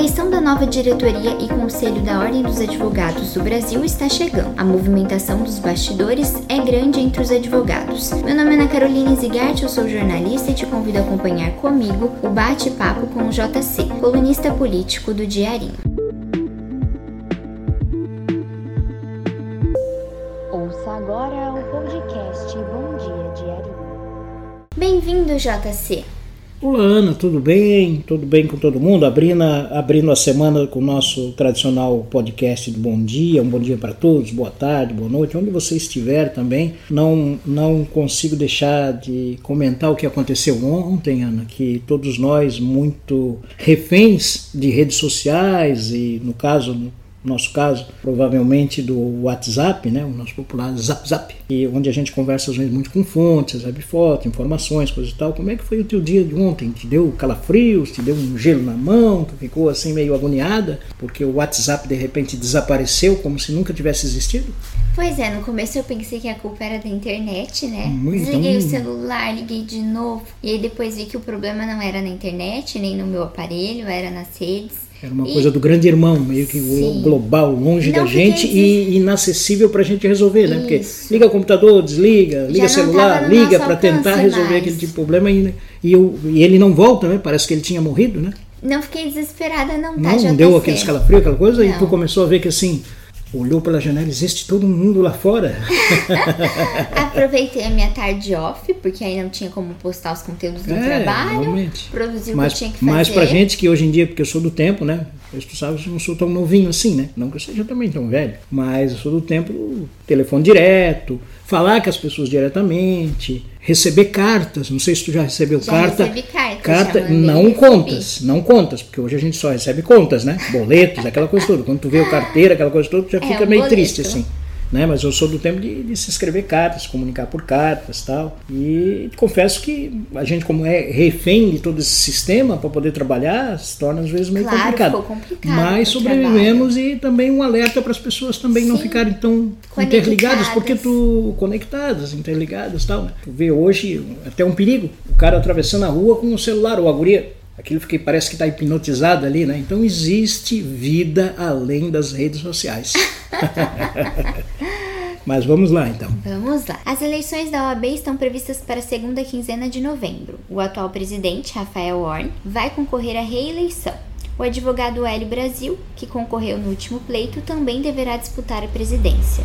eleição da nova diretoria e conselho da Ordem dos Advogados do Brasil está chegando. A movimentação dos bastidores é grande entre os advogados. Meu nome é Ana Carolina Zigart, eu sou jornalista e te convido a acompanhar comigo o bate-papo com o JC, colunista político do Diarinho. Ouça agora o podcast Bom Dia Diarinho. Bem-vindo, JC. Olá Ana, tudo bem? Tudo bem com todo mundo? Abrindo a, abrindo a semana com o nosso tradicional podcast do Bom Dia, um bom dia para todos, boa tarde, boa noite, onde você estiver também. Não, não consigo deixar de comentar o que aconteceu ontem, Ana, que todos nós, muito reféns de redes sociais e, no caso, no nosso caso, provavelmente do WhatsApp, né, o nosso popular Zap Zap, e onde a gente conversa às vezes muito com fontes, recebe foto, informações, coisas e tal. Como é que foi o teu dia de ontem? Te deu calafrios? Te deu um gelo na mão? Tu ficou assim meio agoniada porque o WhatsApp de repente desapareceu como se nunca tivesse existido? Pois é, no começo eu pensei que a culpa era da internet, né? Muito Desliguei o celular, liguei de novo, e aí depois vi que o problema não era na internet, nem no meu aparelho, era nas redes. Era uma e, coisa do grande irmão, meio que sim. global, longe não da gente e inacessível para a gente resolver, né? Porque liga o computador, desliga, liga celular, liga para tentar resolver mais. aquele tipo de problema e, e, eu, e, ele não volta, né? Parece que ele tinha morrido, né? Não fiquei desesperada, não, tá? Não, deu aquele escalafrio, aquela coisa, não. e tu começou a ver que assim, olhou pela janela, existe todo mundo lá fora. Aproveitei a minha tarde off, porque aí não tinha como postar os conteúdos do é, trabalho. Realmente. Produzir o mas, que tinha que fazer. Mas pra gente que hoje em dia, porque eu sou do tempo, né? Eu, tu sabes, eu não sou tão novinho assim, né? Não que eu seja também tão velho. Mas eu sou do tempo, telefone direto, falar com as pessoas diretamente, receber cartas. Não sei se tu já recebeu já carta. Recebi carta, carta não contas, não contas, porque hoje a gente só recebe contas, né? Boletos, aquela coisa toda. Quando tu vê o carteira, aquela coisa toda, tu já é, fica meio boleto. triste assim né? Mas eu sou do tempo de, de, se escrever cartas, comunicar por cartas tal. E confesso que a gente, como é refém de todo esse sistema para poder trabalhar, se torna às vezes meio claro, complicado. complicado. Mas sobrevivemos trabalho. e também um alerta para as pessoas também Sim. não ficarem tão interligadas, porque tu conectadas, interligadas tal. Né? Tu vê hoje até um perigo, o cara atravessando a rua com o celular ou a guria aquilo que parece que está hipnotizado ali, né? Então existe vida além das redes sociais. Mas vamos lá então. Vamos lá. As eleições da OAB estão previstas para a segunda quinzena de novembro. O atual presidente, Rafael Warren, vai concorrer à reeleição. O advogado Hélio Brasil, que concorreu no último pleito, também deverá disputar a presidência.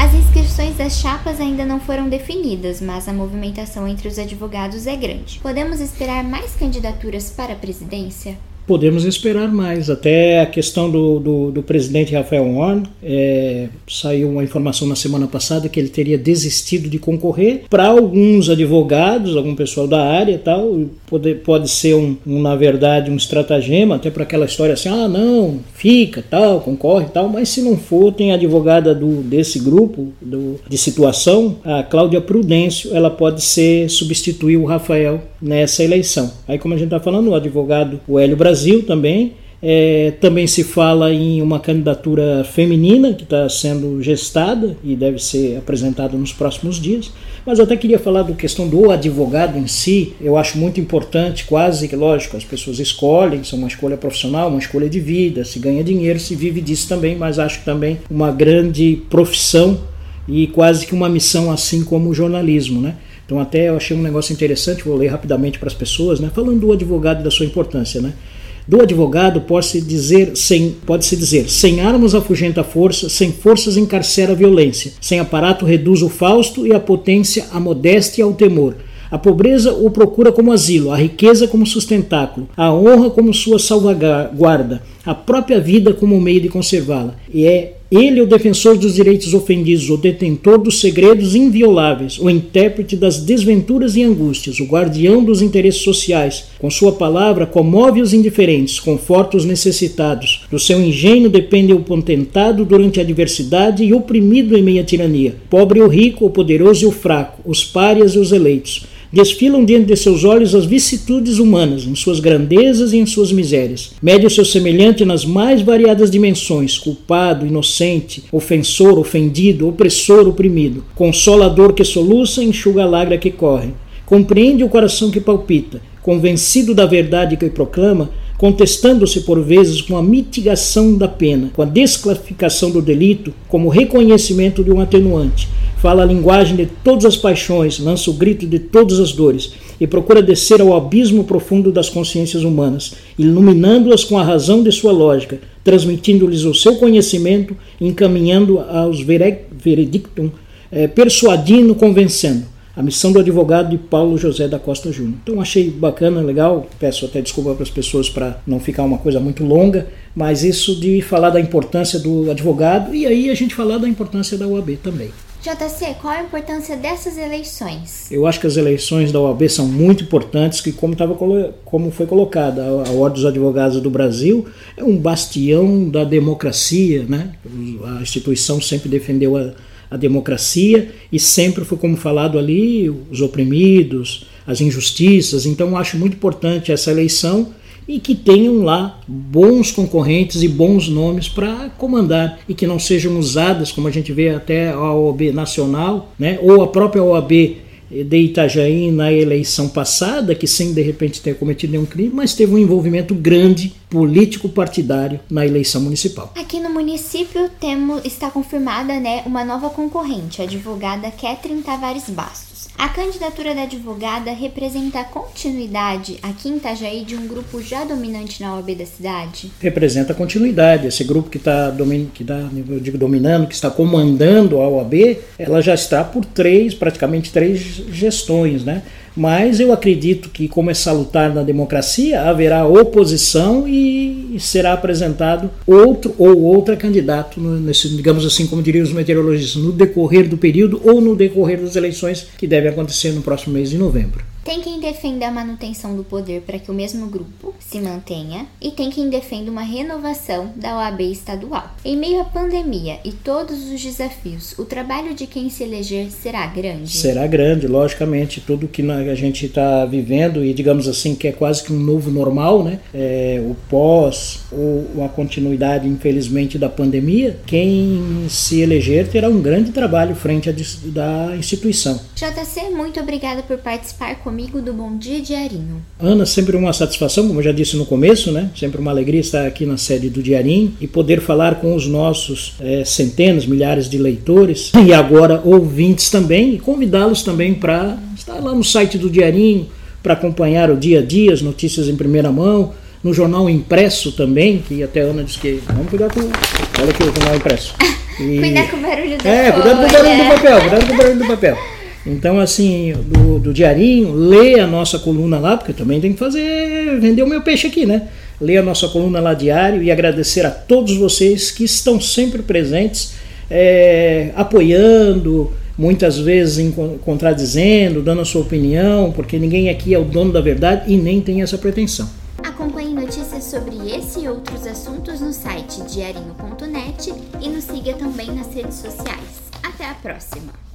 As inscrições das chapas ainda não foram definidas, mas a movimentação entre os advogados é grande. Podemos esperar mais candidaturas para a presidência? Podemos esperar mais. Até a questão do, do, do presidente Rafael Warren, é, saiu uma informação na semana passada que ele teria desistido de concorrer. Para alguns advogados, algum pessoal da área tal, pode, pode ser, um, um na verdade, um estratagema, até para aquela história assim: ah, não, fica, tal, concorre tal. Mas se não for, tem a advogada do, desse grupo do, de situação, a Cláudia Prudêncio, ela pode ser substituir o Rafael nessa eleição. Aí, como a gente está falando, o advogado o Hélio Brasil também. É, também se fala em uma candidatura feminina que está sendo gestada e deve ser apresentada nos próximos dias. Mas eu até queria falar da questão do advogado em si. Eu acho muito importante, quase que lógico, as pessoas escolhem, são uma escolha profissional, uma escolha de vida, se ganha dinheiro, se vive disso também, mas acho também uma grande profissão e quase que uma missão assim como o jornalismo, né? Então até eu achei um negócio interessante, vou ler rapidamente para as pessoas, né? falando do advogado e da sua importância. Né? Do advogado pode-se dizer, sem, pode-se dizer, sem armas afugenta a força, sem forças encarcera a violência, sem aparato reduz o fausto e a potência a modéstia ao temor. A pobreza o procura como asilo, a riqueza como sustentáculo, a honra como sua salvaguarda, a própria vida como meio de conservá-la. E é ele, o defensor dos direitos ofendidos, o detentor dos segredos invioláveis, o intérprete das desventuras e angústias, o guardião dos interesses sociais. Com sua palavra, comove os indiferentes, conforta os necessitados. Do seu engenho depende o potentado durante a adversidade e oprimido em meia tirania. Pobre o rico, o poderoso e o fraco, os párias e os eleitos desfilam diante de seus olhos as vicissitudes humanas, em suas grandezas e em suas misérias. Mede o seu semelhante nas mais variadas dimensões: culpado, inocente, ofensor, ofendido, opressor, oprimido, consolador que soluça, enxuga a lágrima que corre. Compreende o coração que palpita, convencido da verdade que proclama, contestando-se por vezes com a mitigação da pena, com a desclassificação do delito como reconhecimento de um atenuante. Fala a linguagem de todas as paixões, lança o grito de todas as dores e procura descer ao abismo profundo das consciências humanas, iluminando-as com a razão de sua lógica, transmitindo-lhes o seu conhecimento, encaminhando aos veredictum, eh, persuadindo, convencendo a missão do advogado de Paulo José da Costa Júnior. Então achei bacana, legal. Peço até desculpa para as pessoas para não ficar uma coisa muito longa, mas isso de falar da importância do advogado e aí a gente falar da importância da UAB também. JC, qual a importância dessas eleições? Eu acho que as eleições da OAB são muito importantes, que como, tava, como foi colocada, a Ordem dos Advogados do Brasil é um bastião da democracia, né? A instituição sempre defendeu a, a democracia e sempre foi como falado ali os oprimidos, as injustiças. Então acho muito importante essa eleição e que tenham lá bons concorrentes e bons nomes para comandar e que não sejam usadas como a gente vê até a OAB nacional, né, ou a própria OAB de Itajaí na eleição passada, que sem de repente ter cometido nenhum crime, mas teve um envolvimento grande político-partidário na eleição municipal. Aqui no município temos, está confirmada né, uma nova concorrente, a advogada Catherine Tavares Bastos. A candidatura da advogada representa a continuidade aqui em Itajaí de um grupo já dominante na OAB da cidade? Representa a continuidade. Esse grupo que está que tá, dominando, que está comandando a OAB, ela já está por três, praticamente três gestões, né? Mas eu acredito que, como é salutar na democracia, haverá oposição e será apresentado outro ou outra candidato, nesse, digamos assim, como diriam os meteorologistas, no decorrer do período ou no decorrer das eleições que devem acontecer no próximo mês de novembro. Tem quem defenda a manutenção do poder para que o mesmo grupo se mantenha e tem quem defenda uma renovação da OAB estadual. Em meio à pandemia e todos os desafios, o trabalho de quem se eleger será grande? Será grande, logicamente. Tudo que a gente está vivendo e, digamos assim, que é quase que um novo normal, né? É, o pós ou a continuidade, infelizmente, da pandemia, quem se eleger terá um grande trabalho frente à da instituição. JC, muito obrigada por participar comigo comigo do Bom Dia Diarinho. Ana, sempre uma satisfação, como eu já disse no começo, né? Sempre uma alegria estar aqui na sede do Diarinho e poder falar com os nossos é, centenas, milhares de leitores e agora ouvintes também e convidá-los também para estar lá no site do Diarinho para acompanhar o dia a dia, as notícias em primeira mão, no jornal impresso também, que até a Ana disse que vamos cuidar com. Olha aqui o jornal impresso. E... cuidar com o barulho do É, cuidado com o barulho do papel, cuidado com o barulho do papel. Então, assim, do, do diarinho, lê a nossa coluna lá, porque também tem que fazer, vender o meu peixe aqui, né? Lê a nossa coluna lá diário e agradecer a todos vocês que estão sempre presentes, é, apoiando, muitas vezes contradizendo, dando a sua opinião, porque ninguém aqui é o dono da verdade e nem tem essa pretensão. Acompanhe notícias sobre esse e outros assuntos no site diarinho.net e nos siga também nas redes sociais. Até a próxima!